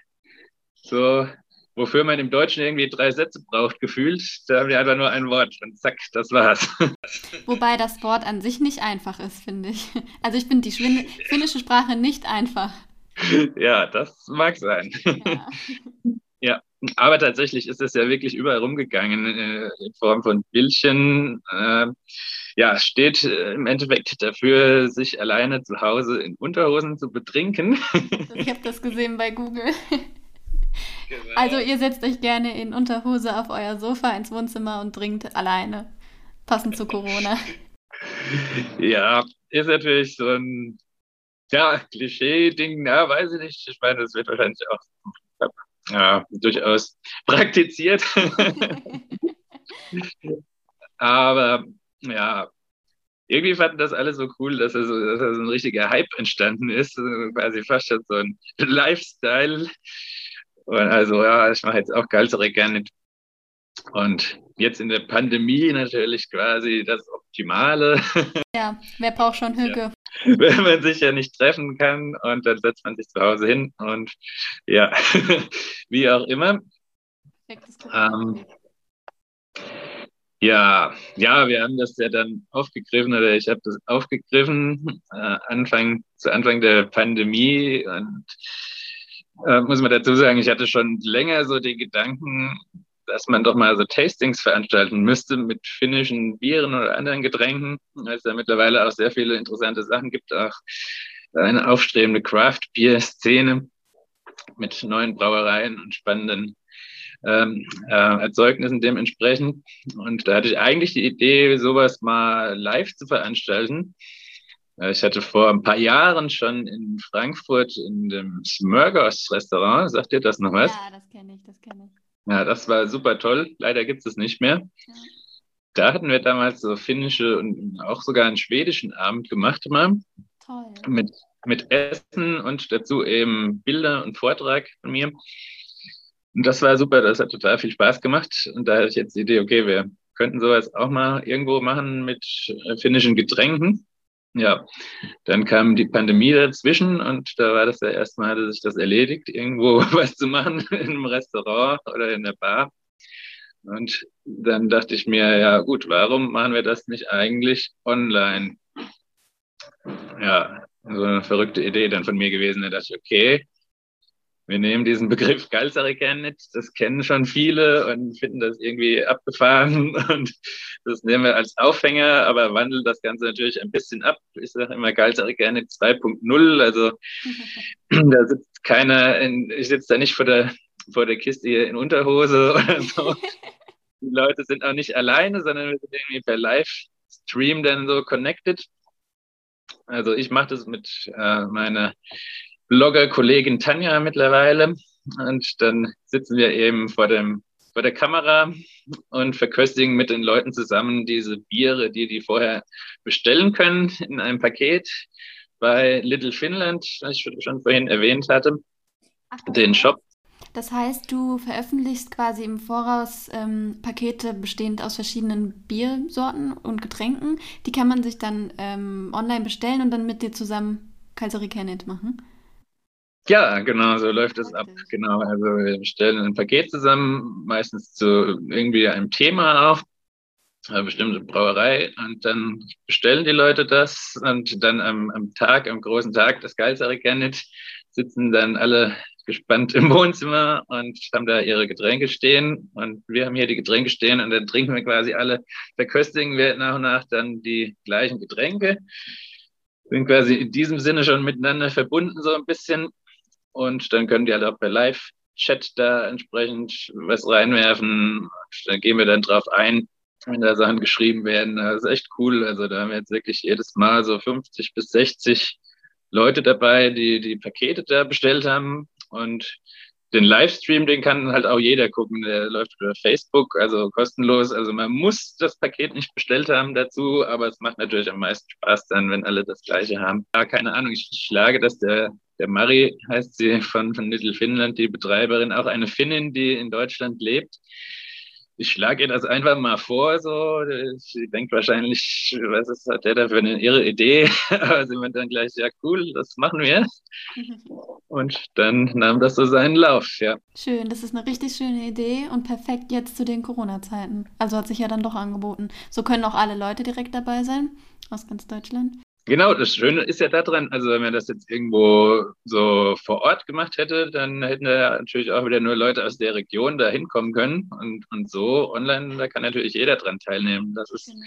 so wofür man im Deutschen irgendwie drei Sätze braucht, gefühlt. Da haben wir einfach nur ein Wort und zack, das war's. Wobei das Wort an sich nicht einfach ist, finde ich. Also ich finde die finnische Sprache nicht einfach. Ja, das mag sein. Ja. ja. aber tatsächlich ist es ja wirklich überall rumgegangen äh, in Form von Bildchen. Äh, ja, steht im Endeffekt dafür, sich alleine zu Hause in Unterhosen zu betrinken. Ich habe das gesehen bei Google. Genau. Also ihr setzt euch gerne in Unterhose auf euer Sofa ins Wohnzimmer und trinkt alleine. Passend zu Corona. Ja, ist natürlich so ein ja, Klischee-Ding, ja, weiß ich nicht. Ich meine, das wird wahrscheinlich auch ja, durchaus praktiziert. Aber ja, irgendwie fanden das alle so cool, dass da so, dass so ein richtiger Hype entstanden ist. Quasi fast schon so ein Lifestyle. Und also, ja, ich mache jetzt auch Galserek gerne. Und jetzt in der Pandemie natürlich quasi das Optimale. Ja, wer braucht schon Hüge? Wenn man sich ja nicht treffen kann und dann setzt man sich zu Hause hin und ja, wie auch immer. Ähm, ja, ja, wir haben das ja dann aufgegriffen oder ich habe das aufgegriffen äh, Anfang zu Anfang der Pandemie und äh, muss man dazu sagen, ich hatte schon länger so die Gedanken, dass man doch mal so Tastings veranstalten müsste mit finnischen Bieren oder anderen Getränken, weil es da mittlerweile auch sehr viele interessante Sachen gibt, auch eine aufstrebende Craft-Bier-Szene mit neuen Brauereien und spannenden ähm, äh, Erzeugnissen dementsprechend. Und da hatte ich eigentlich die Idee, sowas mal live zu veranstalten. Ich hatte vor ein paar Jahren schon in Frankfurt in dem Smörgås-Restaurant, sagt ihr das noch was? Ja, das kenne ich, das kenne ich. Ja, das war super toll. Leider gibt es es nicht mehr. Ja. Da hatten wir damals so finnische und auch sogar einen schwedischen Abend gemacht immer. Toll. Mit, mit Essen und dazu eben Bilder und Vortrag von mir. Und das war super, das hat total viel Spaß gemacht. Und da hatte ich jetzt die Idee, okay, wir könnten sowas auch mal irgendwo machen mit äh, finnischen Getränken. Ja, dann kam die Pandemie dazwischen und da war das ja erstmal, hatte sich das erledigt, irgendwo was zu machen in einem Restaurant oder in der Bar. Und dann dachte ich mir, ja gut, warum machen wir das nicht eigentlich online? Ja, so eine verrückte Idee dann von mir gewesen. Da dachte ich, okay, wir nehmen diesen Begriff Galsarikan das kennen schon viele und finden das irgendwie abgefahren und das nehmen wir als Aufhänger, aber wandeln das Ganze natürlich ein bisschen ab. Ich sage immer Galsarikan 2.0, also da sitzt keiner, in, ich sitze da nicht vor der, vor der Kiste hier in Unterhose oder so. Die Leute sind auch nicht alleine, sondern wir sind irgendwie per Livestream dann so connected. Also ich mache das mit äh, meiner Blogger-Kollegin Tanja mittlerweile. Und dann sitzen wir eben vor, dem, vor der Kamera und verköstigen mit den Leuten zusammen diese Biere, die die vorher bestellen können in einem Paket bei Little Finland, was ich schon vorhin erwähnt hatte, Ach, den Shop. Das heißt, du veröffentlichst quasi im Voraus ähm, Pakete bestehend aus verschiedenen Biersorten und Getränken. Die kann man sich dann ähm, online bestellen und dann mit dir zusammen Kaiseri Kennet machen. Ja, genau, so läuft es ab. Genau, also wir stellen ein Paket zusammen, meistens zu irgendwie einem Thema auf, eine bestimmte Brauerei, und dann bestellen die Leute das und dann am, am Tag, am großen Tag des Geilsarikanet sitzen dann alle gespannt im Wohnzimmer und haben da ihre Getränke stehen. Und wir haben hier die Getränke stehen und dann trinken wir quasi alle, verköstigen wir nach und nach dann die gleichen Getränke. Sind quasi in diesem Sinne schon miteinander verbunden so ein bisschen und dann können die halt auch per Live-Chat da entsprechend was reinwerfen. Da gehen wir dann drauf ein, wenn da Sachen geschrieben werden. Das ist echt cool. Also da haben wir jetzt wirklich jedes Mal so 50 bis 60 Leute dabei, die die Pakete da bestellt haben. Und den Livestream, den kann halt auch jeder gucken. Der läuft über Facebook, also kostenlos. Also man muss das Paket nicht bestellt haben dazu, aber es macht natürlich am meisten Spaß dann, wenn alle das Gleiche haben. Ja, keine Ahnung, ich schlage, dass der der Mari heißt sie von, von Little Finland, die Betreiberin, auch eine Finnin, die in Deutschland lebt. Ich schlage ihr das einfach mal vor, so. Sie denkt wahrscheinlich, was ist, hat der da für eine irre Idee? Aber sie meint dann gleich, ja, cool, das machen wir. Und dann nahm das so seinen Lauf, ja. Schön, das ist eine richtig schöne Idee und perfekt jetzt zu den Corona-Zeiten. Also hat sich ja dann doch angeboten. So können auch alle Leute direkt dabei sein aus ganz Deutschland. Genau, das Schöne ist ja daran, also wenn man das jetzt irgendwo so vor Ort gemacht hätte, dann hätten ja natürlich auch wieder nur Leute aus der Region da hinkommen können. Und, und so online, da kann natürlich jeder dran teilnehmen. Das ist genau.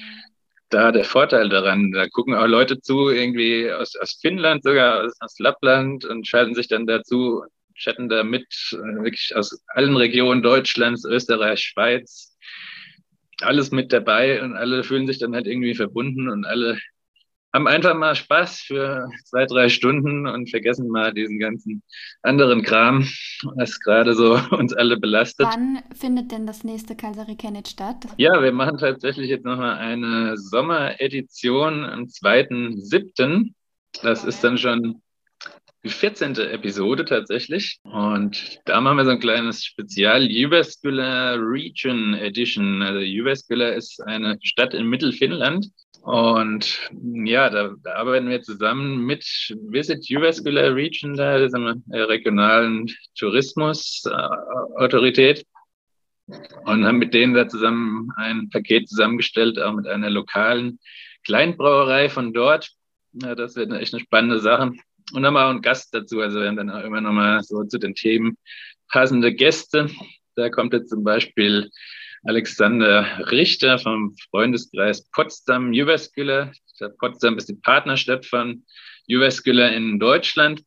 da der Vorteil daran. Da gucken auch Leute zu, irgendwie aus, aus Finnland, sogar aus, aus Lappland und schalten sich dann dazu, chatten da mit, äh, wirklich aus allen Regionen Deutschlands, Österreich, Schweiz alles mit dabei und alle fühlen sich dann halt irgendwie verbunden und alle haben einfach mal Spaß für zwei, drei Stunden und vergessen mal diesen ganzen anderen Kram, was gerade so uns alle belastet. Wann findet denn das nächste Kaiseri Kennet statt? Ja, wir machen tatsächlich jetzt nochmal eine Sommeredition am 2.7. Das ist dann schon die 14. Episode tatsächlich. Und da machen wir so ein kleines Spezial Jyväskylä Region Edition. Also Jyväskylä ist eine Stadt in Mittelfinnland und ja, da, arbeiten wir zusammen mit Visit Jyväskylä Region, da ist eine regionalen Tourismusautorität und haben mit denen da zusammen ein Paket zusammengestellt, auch mit einer lokalen Kleinbrauerei von dort. Ja, das wird echt eine spannende Sache. Und haben auch einen Gast dazu, also wir haben dann auch immer nochmal so zu den Themen passende Gäste. Da kommt jetzt zum Beispiel Alexander Richter vom Freundeskreis Potsdam Jyväskylä. Potsdam ist die Partnerstadt von Jyväskylä in Deutschland.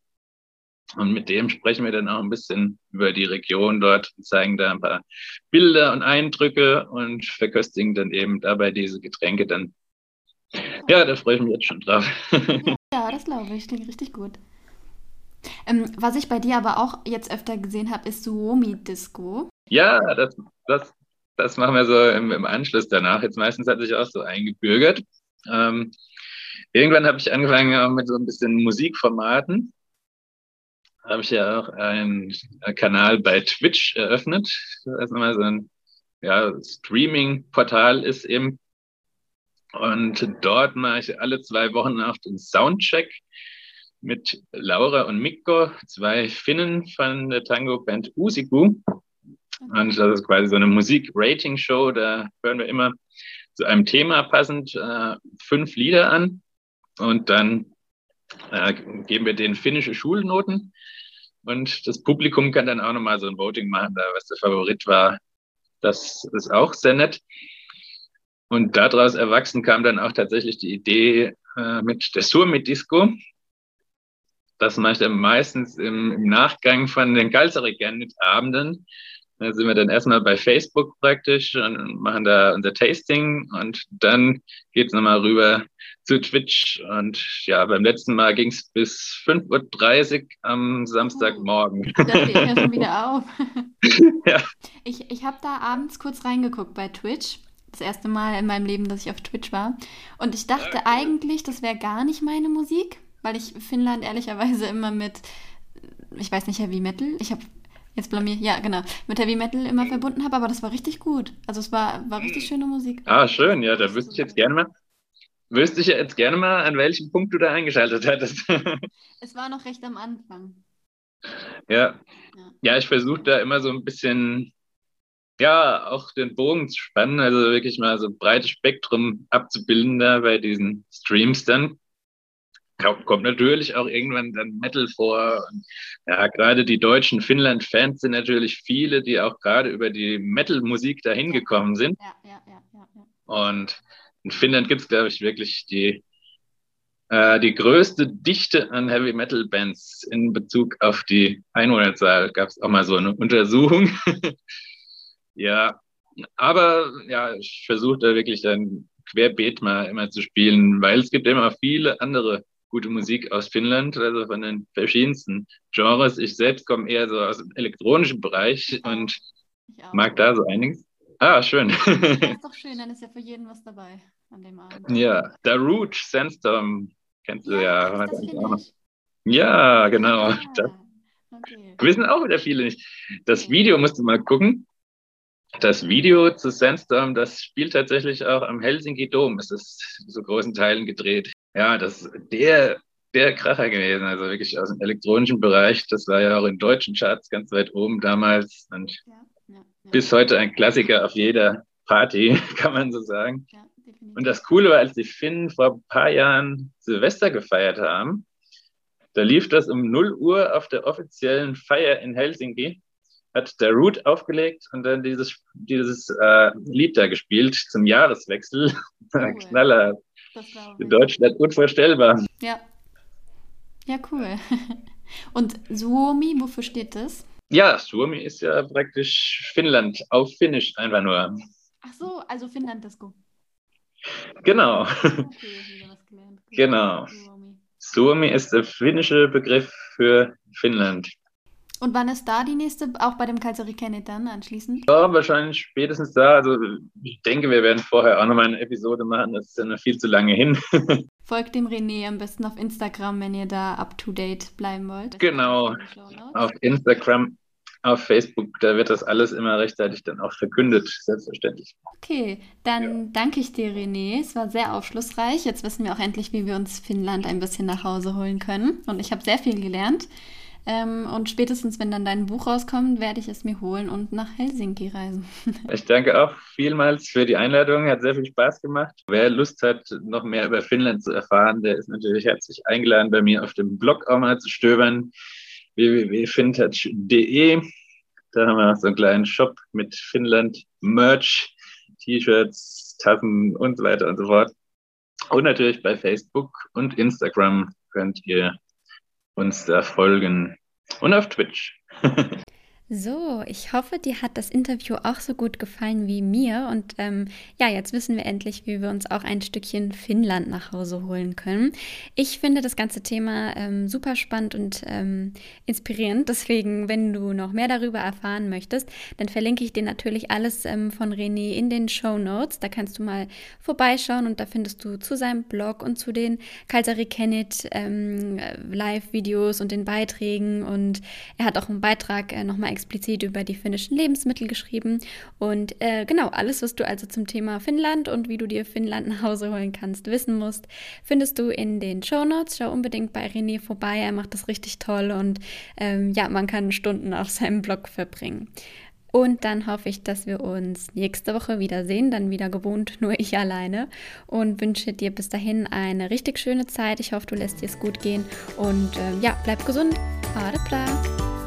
Und mit dem sprechen wir dann auch ein bisschen über die Region dort und zeigen da ein paar Bilder und Eindrücke und verköstigen dann eben dabei diese Getränke dann. Ja, da freue ich mich jetzt schon drauf. Ja, das glaube ich. Klingt richtig gut. Ähm, was ich bei dir aber auch jetzt öfter gesehen habe, ist Suomi-Disco. Ja, das, das das machen wir so im, im, Anschluss danach. Jetzt meistens hat sich auch so eingebürgert. Ähm, irgendwann habe ich angefangen mit so ein bisschen Musikformaten. Habe ich ja auch einen Kanal bei Twitch eröffnet, das nochmal so ein ja, Streaming-Portal ist eben. Und dort mache ich alle zwei Wochen auch den Soundcheck mit Laura und Mikko, zwei Finnen von der Tango-Band Usiku. Und das ist quasi so eine Musik-Rating-Show. Da hören wir immer zu einem Thema passend äh, fünf Lieder an und dann äh, geben wir denen finnische Schulnoten. Und das Publikum kann dann auch nochmal so ein Voting machen, da was der Favorit war. Das ist auch sehr nett. Und daraus erwachsen kam dann auch tatsächlich die Idee äh, mit der Surmi Disco. Das mache ich dann meistens im, im Nachgang von den Kalzerigen-Abenden. Da sind wir dann erstmal bei Facebook praktisch und machen da unser Tasting und dann geht's nochmal rüber zu Twitch. Und ja, beim letzten Mal ging's bis 5.30 Uhr am Samstagmorgen. Oh, das geht ja schon wieder auf. ja. Ich, ich habe da abends kurz reingeguckt bei Twitch. Das erste Mal in meinem Leben, dass ich auf Twitch war. Und ich dachte okay. eigentlich, das wäre gar nicht meine Musik, weil ich Finnland ehrlicherweise immer mit ich weiß nicht, Heavy Metal. Ich habe Jetzt blamier, ja, genau. Mit Heavy Metal immer mhm. verbunden habe, aber das war richtig gut. Also es war, war richtig schöne Musik. Ah, schön, ja, da wüsste ich jetzt gerne mal. Wüsste ich jetzt gerne mal, an welchem Punkt du da eingeschaltet hättest. es war noch recht am Anfang. Ja. Ja, ja ich versuche da immer so ein bisschen, ja, auch den Bogen zu spannen, also wirklich mal so ein breites Spektrum abzubilden da bei diesen Streams dann kommt natürlich auch irgendwann dann Metal vor. Und ja, gerade die deutschen Finnland-Fans sind natürlich viele, die auch gerade über die Metal-Musik dahin gekommen sind. Ja, ja, ja, ja, ja. Und in Finnland gibt es, glaube ich, wirklich die, äh, die größte Dichte an Heavy Metal-Bands in Bezug auf die Einwohnerzahl. Gab es auch mal so eine Untersuchung. ja, aber ja, ich versuche da wirklich dann querbeet mal immer zu spielen, weil es gibt immer viele andere gute Musik aus Finnland, also von den verschiedensten Genres. Ich selbst komme eher so aus dem elektronischen Bereich und mag da so einiges. Ah, schön. Das ist doch schön, dann ist ja für jeden was dabei an dem Abend. Ja, Darude Sandstorm kennst du ja. ja. Das auch ja, genau. Ja. Das okay. wissen auch wieder viele nicht. Das okay. Video musst du mal gucken. Das Video zu Sandstorm, das spielt tatsächlich auch am Helsinki Dom. Es ist zu großen Teilen gedreht ja, das ist der, der Kracher gewesen, also wirklich aus dem elektronischen Bereich. Das war ja auch in deutschen Charts ganz weit oben damals und ja, ja, ja. bis heute ein Klassiker auf jeder Party, kann man so sagen. und das Coole war, als die Finnen vor ein paar Jahren Silvester gefeiert haben, da lief das um 0 Uhr auf der offiziellen Feier in Helsinki, hat der Root aufgelegt und dann dieses, dieses äh, Lied da gespielt zum Jahreswechsel. Cool. Knaller, in Deutschland unvorstellbar. Ja. Ja, cool. Und Suomi, wofür steht das? Ja, Suomi ist ja praktisch Finnland, auf Finnisch einfach nur. Ach so, also Finnland Disco. Genau. Okay, genau. Suomi ist der finnische Begriff für Finnland. Und wann ist da die nächste, auch bei dem Kennet dann anschließend? Ja, wahrscheinlich spätestens da. Also ich denke, wir werden vorher auch nochmal eine Episode machen. Das ist ja noch viel zu lange hin. Folgt dem René am besten auf Instagram, wenn ihr da up to date bleiben wollt. Genau. Auf Instagram, auf Facebook, da wird das alles immer rechtzeitig dann auch verkündet, selbstverständlich. Okay, dann ja. danke ich dir, René. Es war sehr aufschlussreich. Jetzt wissen wir auch endlich, wie wir uns Finnland ein bisschen nach Hause holen können. Und ich habe sehr viel gelernt. Ähm, und spätestens, wenn dann dein Buch rauskommt, werde ich es mir holen und nach Helsinki reisen. ich danke auch vielmals für die Einladung. Hat sehr viel Spaß gemacht. Wer Lust hat, noch mehr über Finnland zu erfahren, der ist natürlich herzlich eingeladen, bei mir auf dem Blog auch mal zu stöbern. www.fintouch.de. Da haben wir noch so einen kleinen Shop mit Finnland Merch, T-Shirts, Tassen und so weiter und so fort. Und natürlich bei Facebook und Instagram könnt ihr uns da folgen und auf Twitch. So, ich hoffe, dir hat das Interview auch so gut gefallen wie mir. Und ähm, ja, jetzt wissen wir endlich, wie wir uns auch ein Stückchen Finnland nach Hause holen können. Ich finde das ganze Thema ähm, super spannend und ähm, inspirierend. Deswegen, wenn du noch mehr darüber erfahren möchtest, dann verlinke ich dir natürlich alles ähm, von René in den Show Notes. Da kannst du mal vorbeischauen und da findest du zu seinem Blog und zu den Kalsari Kenneth ähm, Live-Videos und den Beiträgen. Und er hat auch einen Beitrag äh, nochmal explizit über die finnischen Lebensmittel geschrieben. Und äh, genau, alles, was du also zum Thema Finnland und wie du dir Finnland nach Hause holen kannst, wissen musst, findest du in den Show Notes. Schau unbedingt bei René vorbei, er macht das richtig toll und ähm, ja, man kann Stunden auf seinem Blog verbringen. Und dann hoffe ich, dass wir uns nächste Woche wiedersehen, dann wieder gewohnt, nur ich alleine. Und wünsche dir bis dahin eine richtig schöne Zeit. Ich hoffe, du lässt dir es gut gehen. Und äh, ja, bleib gesund. Adepla.